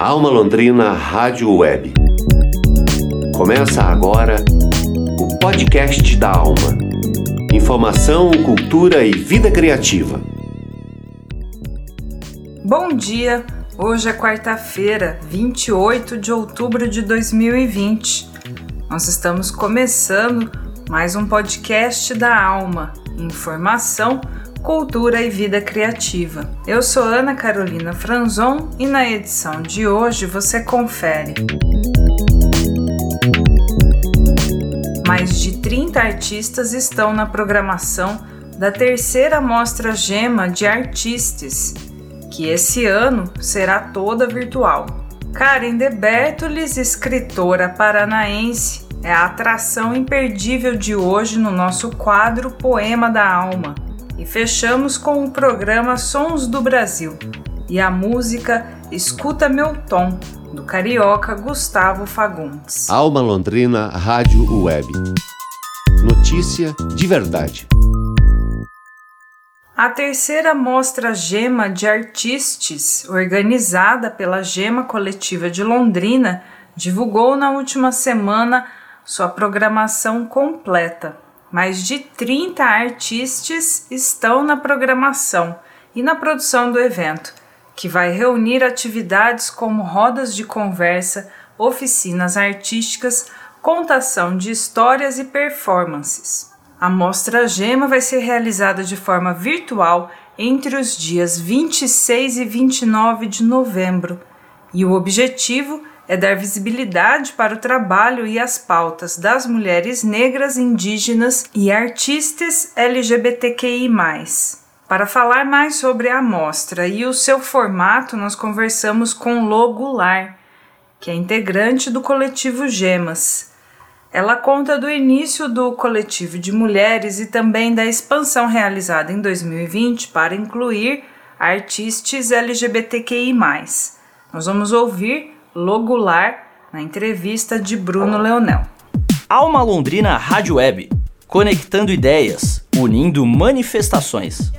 Alma Londrina Rádio Web. Começa agora o podcast da Alma. Informação, cultura e vida criativa. Bom dia! Hoje é quarta-feira, 28 de outubro de 2020. Nós estamos começando mais um podcast da Alma. Informação, cultura e vida criativa. Eu sou Ana Carolina Franzon e na edição de hoje você confere. Mais de 30 artistas estão na programação da terceira mostra Gema de Artistas, que esse ano será toda virtual. Karen de Bertolis, escritora paranaense, é a atração imperdível de hoje no nosso quadro Poema da Alma. E fechamos com o programa Sons do Brasil e a música Escuta Meu Tom, do carioca Gustavo Fagundes. Alma Londrina Rádio Web. Notícia de verdade. A terceira mostra Gema de Artistes, organizada pela Gema Coletiva de Londrina, divulgou na última semana sua programação completa. Mais de 30 artistas estão na programação e na produção do evento que vai reunir atividades como rodas de conversa, oficinas artísticas, contação de histórias e performances. A Mostra Gema vai ser realizada de forma virtual entre os dias 26 e 29 de novembro, e o objetivo é dar visibilidade para o trabalho e as pautas das mulheres negras, indígenas e artistas LGBTQI. Para falar mais sobre a amostra e o seu formato, nós conversamos com Lô Goulart, que é integrante do coletivo Gemas. Ela conta do início do coletivo de mulheres e também da expansão realizada em 2020 para incluir artistas LGBTQI. Nós vamos ouvir Lô Goulart na entrevista de Bruno Leonel. Alma Londrina Rádio Web, conectando ideias, unindo manifestações.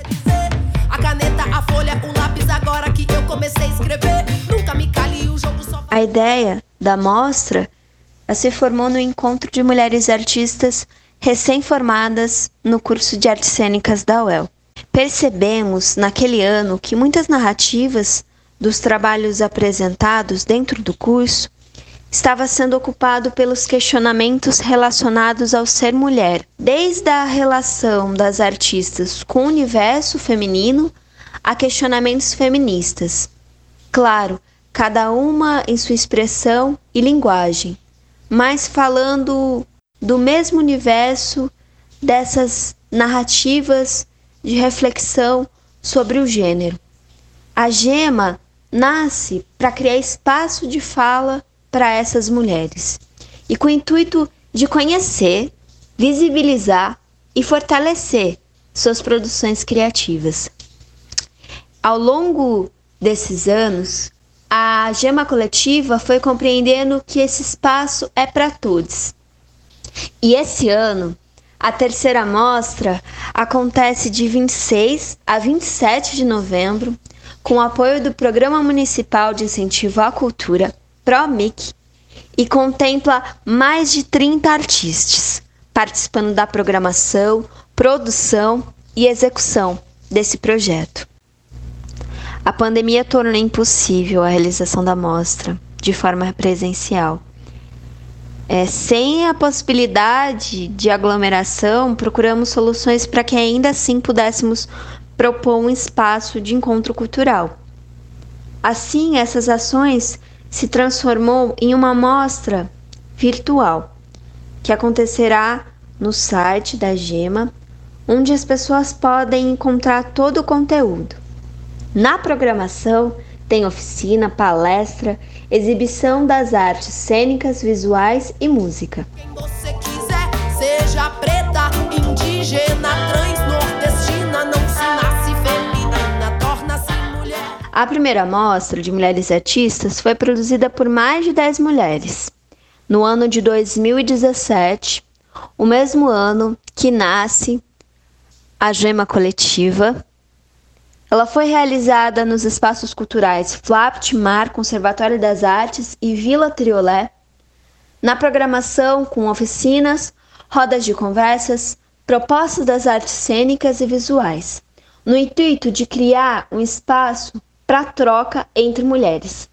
A caneta, a folha, o lápis, agora que eu comecei a escrever. Nunca me cale o jogo só. A ideia da mostra se formou no encontro de mulheres artistas recém-formadas no curso de artes cênicas da UEL. Percebemos naquele ano que muitas narrativas dos trabalhos apresentados dentro do curso estava sendo ocupado pelos questionamentos relacionados ao ser mulher, desde a relação das artistas com o universo feminino a questionamentos feministas. Claro, cada uma em sua expressão e linguagem, mas falando do mesmo universo dessas narrativas de reflexão sobre o gênero. A gema nasce para criar espaço de fala para essas mulheres e com o intuito de conhecer, visibilizar e fortalecer suas produções criativas. Ao longo desses anos, a Gema Coletiva foi compreendendo que esse espaço é para todos. E esse ano, a terceira mostra acontece de 26 a 27 de novembro, com o apoio do Programa Municipal de Incentivo à Cultura ProMic e contempla mais de 30 artistas participando da programação, produção e execução desse projeto. A pandemia tornou impossível a realização da mostra de forma presencial. É, sem a possibilidade de aglomeração, procuramos soluções para que ainda assim pudéssemos propor um espaço de encontro cultural. Assim, essas ações se transformou em uma mostra virtual que acontecerá no site da Gema, onde as pessoas podem encontrar todo o conteúdo. Na programação tem oficina, palestra, exibição das artes cênicas, visuais e música. Quem você quiser, seja preta, indígena, trans, A primeira mostra de mulheres artistas foi produzida por mais de 10 mulheres. No ano de 2017, o mesmo ano que nasce a Gema Coletiva, Ela foi realizada nos espaços culturais Flapt, Mar, Conservatório das Artes e Vila Triolé, na programação com oficinas, rodas de conversas, propostas das artes cênicas e visuais, no intuito de criar um espaço para troca entre mulheres.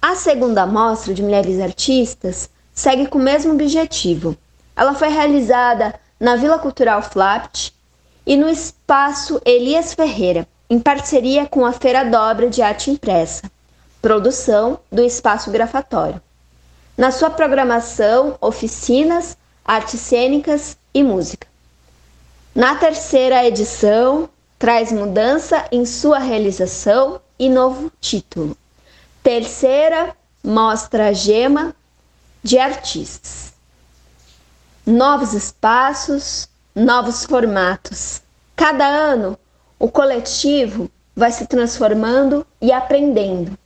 A segunda mostra de mulheres artistas segue com o mesmo objetivo. Ela foi realizada na Vila Cultural Flapt e no espaço Elias Ferreira, em parceria com a Feira Dobra de Arte Impressa, produção do Espaço Grafatório. Na sua programação, oficinas, artes cênicas e música. Na terceira edição, traz mudança em sua realização e novo título. Terceira mostra gema de artistas. Novos espaços, novos formatos. Cada ano o coletivo vai se transformando e aprendendo.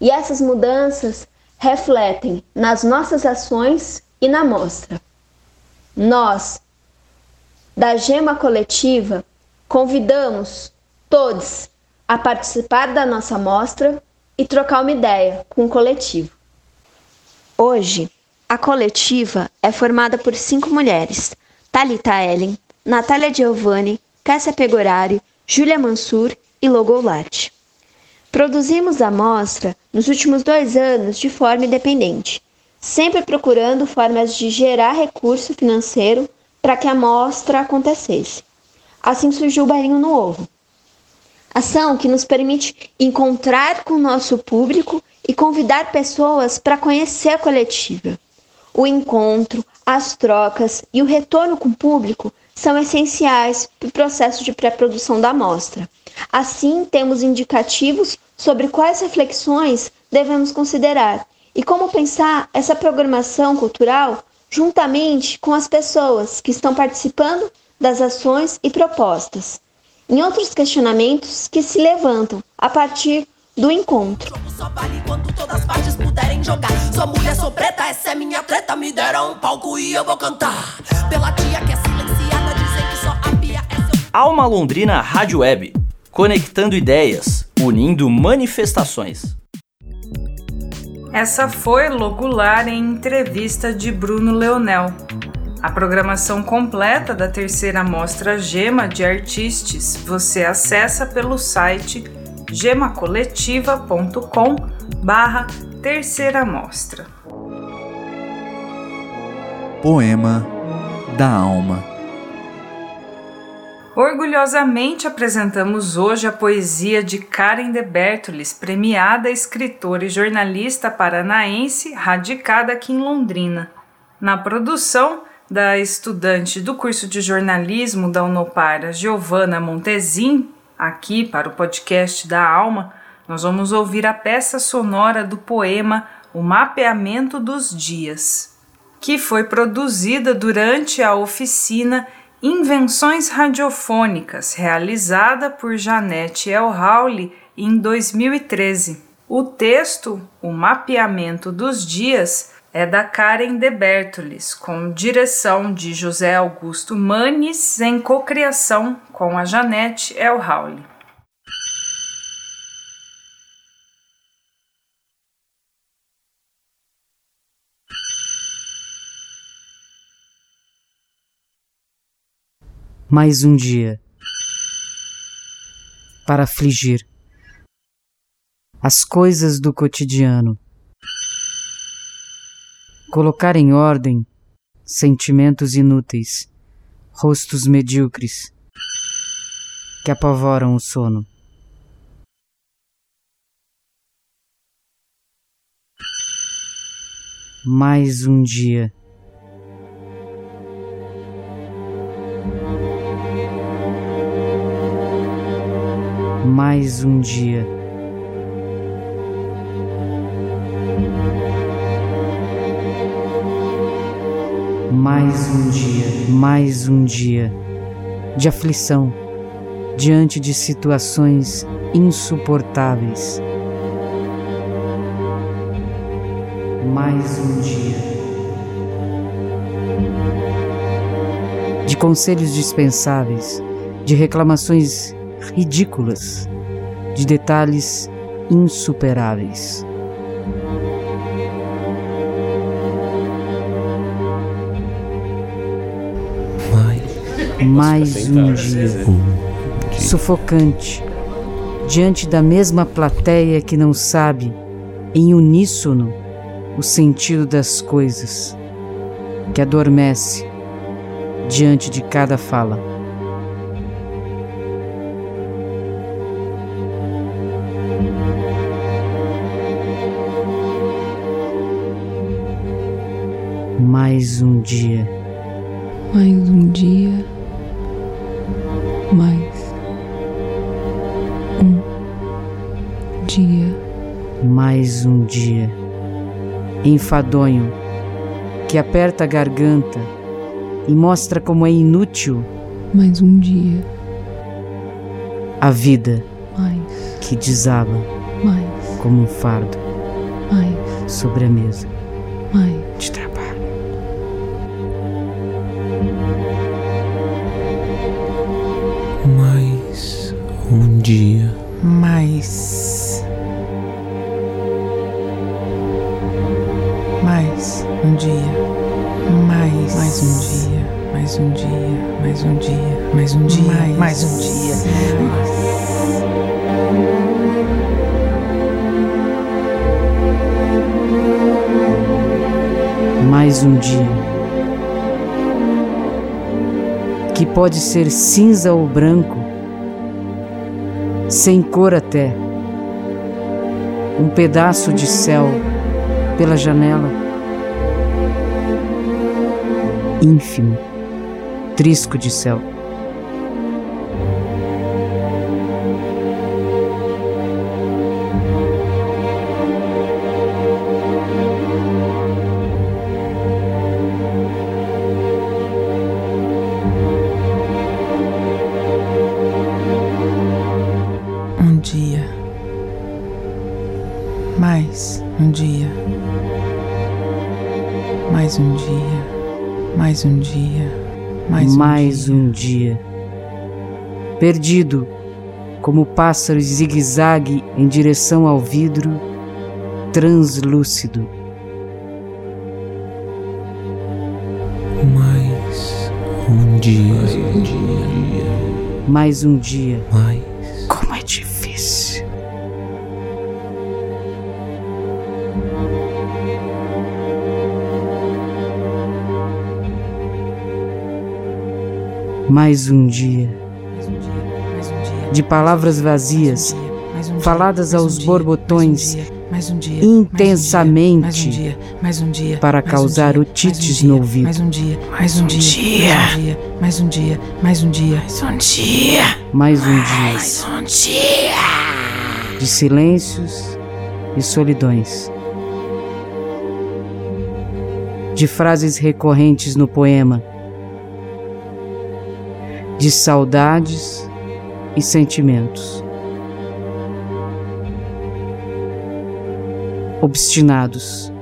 E essas mudanças refletem nas nossas ações e na mostra. Nós, da Gema Coletiva, convidamos todos a participar da nossa mostra e trocar uma ideia com o coletivo. Hoje, a coletiva é formada por cinco mulheres: Talita Ellen, Natália Giovanni, Cássia Pegorari, Júlia Mansur e Logolat. Produzimos a mostra nos últimos dois anos de forma independente, sempre procurando formas de gerar recurso financeiro para que a mostra acontecesse. Assim surgiu o Bailinho no Ovo. Ação que nos permite encontrar com o nosso público e convidar pessoas para conhecer a coletiva. O encontro, as trocas e o retorno com o público são essenciais para o processo de pré-produção da amostra. Assim, temos indicativos sobre quais reflexões devemos considerar e como pensar essa programação cultural juntamente com as pessoas que estão participando das ações e propostas. Em outros questionamentos que se levantam a partir do encontro. Só vale quando todas as partes puderem jogar. Sou mulher, sou preta, essa é minha treta. Me deram um palco e eu vou cantar. Pela tia que é Alma Londrina Rádio Web, conectando ideias, unindo manifestações. Essa foi Logular em entrevista de Bruno Leonel. A programação completa da terceira mostra Gema de Artistes você acessa pelo site gemacoletiva.com barra terceira mostra. Poema da Alma Orgulhosamente apresentamos hoje a poesia de Karen de Bertolis, premiada escritora e jornalista paranaense radicada aqui em Londrina. Na produção da estudante do curso de jornalismo da Unopara, Giovanna Montezin, aqui para o podcast da Alma, nós vamos ouvir a peça sonora do poema O Mapeamento dos Dias, que foi produzida durante a oficina Invenções Radiofônicas, realizada por Janete Elhauli em 2013. O texto, O Mapeamento dos Dias, é da Karen de Bertolis, com direção de José Augusto Manes, em cocriação com a Janete Elhauli. mais um dia para afligir as coisas do cotidiano, colocar em ordem sentimentos inúteis, rostos medíocres que apavoram o sono. Mais um dia mais um dia. Mais um dia, mais um dia de aflição diante de situações insuportáveis. Mais um dia de conselhos dispensáveis, de reclamações ridículas de detalhes insuperáveis. Mais um dia sufocante diante da mesma plateia que não sabe, em uníssono, o sentido das coisas, que adormece diante de cada fala. Mais um dia. Mais um dia. Mais um dia. Mais um dia. Enfadonho, que aperta a garganta e mostra como é inútil Mais um dia. a vida Mais. que desaba Mais. como um fardo Mais. sobre a mesa Mais. de trabalho. Dia. Mais. Mais um dia. Mais. Mais um dia. Mais um dia. Mais um dia. Mais um dia. Mais, mais um dia. Mais um dia. Que pode ser cinza ou branco, sem cor até. Um pedaço de céu pela janela. Ínfimo, trisco de céu. Perdido, como pássaro zigue-zague em direção ao vidro, translúcido. Mais um dia. Mais um dia. Mais. Como é difícil. Mais um dia Mais um dia. De palavras vazias, faladas aos borbotões, intensamente, para causar otites um dia, no ouvido. Mais um dia, mais um dia, mais um dia, mais um dia, mais um dia, mais um dia mais um dia. de silêncios e solidões. De frases recorrentes no poema, de saudades e sentimentos. Obstinados.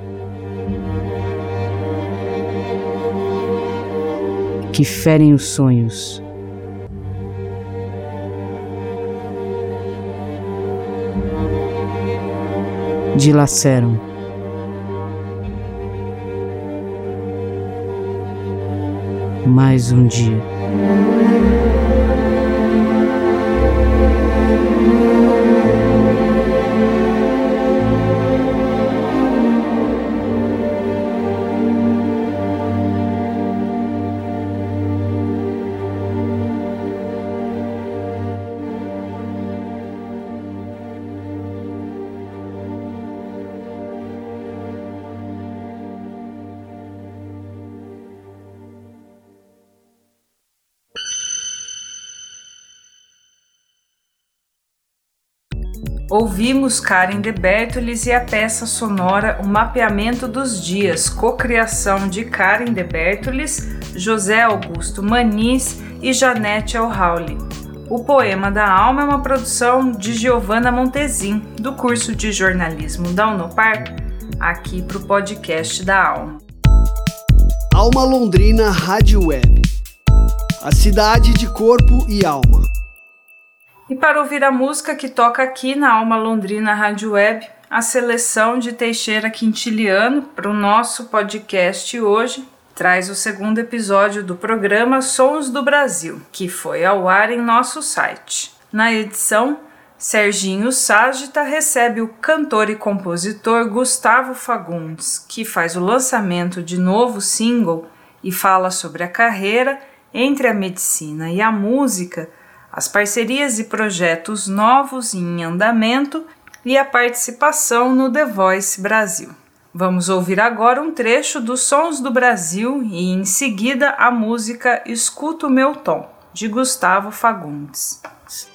Que ferem os sonhos. dilaceram. Mais um dia. Ouvimos Karen de Bertolis e a peça sonora O Mapeamento dos Dias, cocriação de Karen de Bertolis, José Augusto Manis e Janete O'Hawley. O Poema da Alma é uma produção de Giovanna Montezin, do curso de jornalismo da Unopar, aqui para o podcast da Alma. Alma Londrina Rádio Web. A cidade de corpo e alma. E para ouvir a música que toca aqui na Alma Londrina Rádio Web, a seleção de Teixeira Quintiliano para o nosso podcast hoje traz o segundo episódio do programa Sons do Brasil, que foi ao ar em nosso site. Na edição, Serginho Ságita recebe o cantor e compositor Gustavo Fagundes, que faz o lançamento de novo single e fala sobre a carreira entre a medicina e a música as parcerias e projetos novos em andamento e a participação no The Voice Brasil. Vamos ouvir agora um trecho dos Sons do Brasil e, em seguida, a música Escuta o Meu Tom, de Gustavo Fagundes.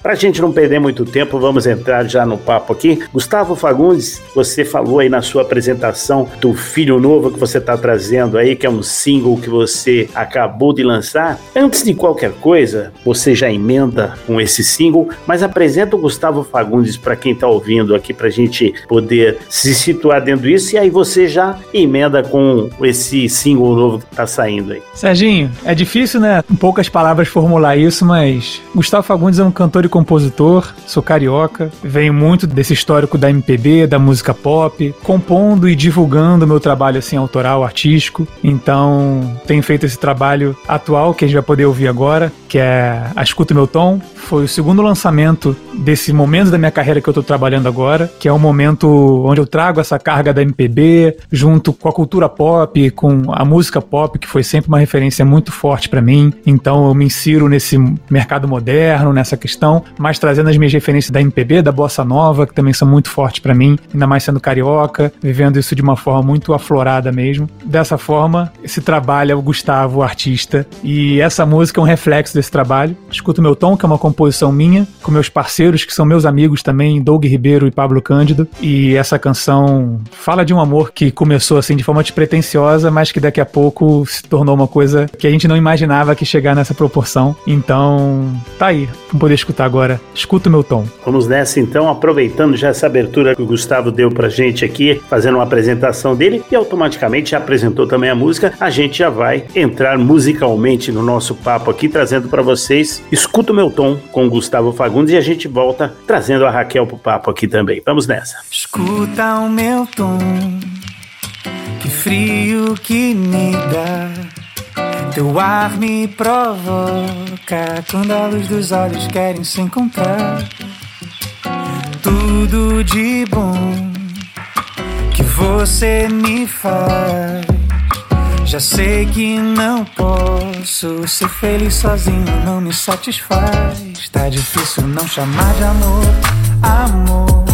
Para a gente não perder muito tempo, vamos entrar já no papo aqui. Gustavo Fagundes, você falou aí na sua apresentação do Filho Novo que você está trazendo aí, que é um single que você acabou de lançar. Antes de qualquer coisa, você já emenda com esse single, mas apresenta o Gustavo Fagundes para quem está ouvindo aqui, para a gente poder se situar dentro disso, e aí você já emenda com esse single novo que está saindo aí. Serginho, é difícil, né? Em poucas palavras formular isso, mas Gustavo Fagundes é um cantor e compositor, sou carioca, venho muito desse histórico da MPB, da música pop, compondo e divulgando meu trabalho assim autoral, artístico. Então, tenho feito esse trabalho atual que a gente vai poder ouvir agora, que é A Escuta Meu Tom. Foi o segundo lançamento desse momento da minha carreira que eu tô trabalhando agora, que é um momento onde eu trago essa carga da MPB junto com a cultura pop, com a música pop, que foi sempre uma referência muito forte para mim. Então, eu me insiro nesse mercado moderno, nessa questão, mas trazendo as minhas referências da MPB, da bossa nova, que também são muito fortes para mim, ainda mais sendo carioca, vivendo isso de uma forma muito aflorada mesmo. Dessa forma, esse trabalho é o Gustavo, o artista, e essa música é um reflexo desse trabalho. Escuto meu tom, que é uma composição minha, com meus parceiros, que são meus amigos também, Doug Ribeiro e Pablo Cândido, e essa canção fala de um amor que começou assim de forma despretensiosa, mas que daqui a pouco se tornou uma coisa que a gente não imaginava que chegar nessa proporção. Então, tá aí, vamos poder escutar agora. Escuta o meu tom. Vamos nessa então, aproveitando já essa abertura que o Gustavo deu pra gente aqui, fazendo uma apresentação dele e automaticamente já apresentou também a música, a gente já vai entrar musicalmente no nosso papo aqui, trazendo para vocês Escuta o meu tom com o Gustavo Fagundes e a gente volta trazendo a Raquel pro papo aqui também. Vamos nessa. Escuta o meu tom, que frio que me dá. Teu ar me provoca quando a luz dos olhos querem se encontrar. Tudo de bom que você me faz. Já sei que não posso ser feliz sozinho, não me satisfaz. Tá difícil não chamar de amor, amor.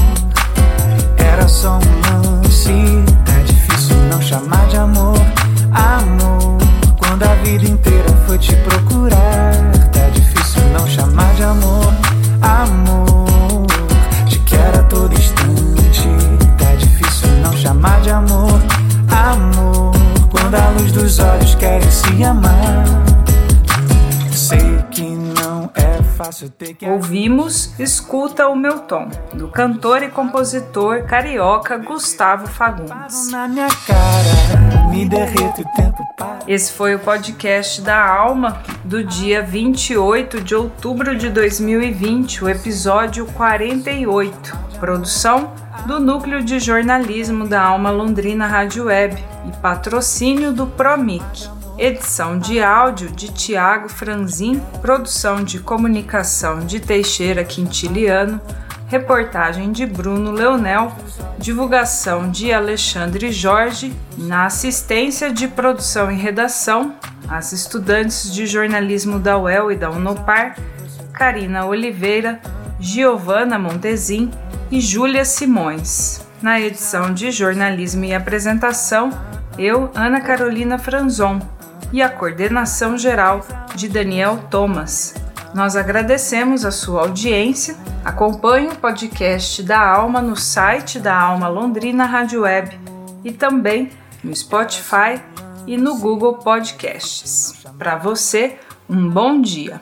Escuta o Meu Tom, do cantor e compositor carioca Gustavo Fagundes. Esse foi o podcast da Alma do dia 28 de outubro de 2020, o episódio 48. Produção do Núcleo de Jornalismo da Alma Londrina Rádio Web e patrocínio do Promic. Edição de áudio de Tiago Franzin, produção de comunicação de Teixeira Quintiliano, reportagem de Bruno Leonel, divulgação de Alexandre Jorge, na assistência de produção e redação, as estudantes de jornalismo da UEL e da Unopar, Karina Oliveira, Giovana Montezin e Júlia Simões. Na edição de jornalismo e apresentação, eu, Ana Carolina Franzon, e a coordenação geral de Daniel Thomas. Nós agradecemos a sua audiência. Acompanhe o podcast da Alma no site da Alma Londrina Rádio Web e também no Spotify e no Google Podcasts. Para você, um bom dia.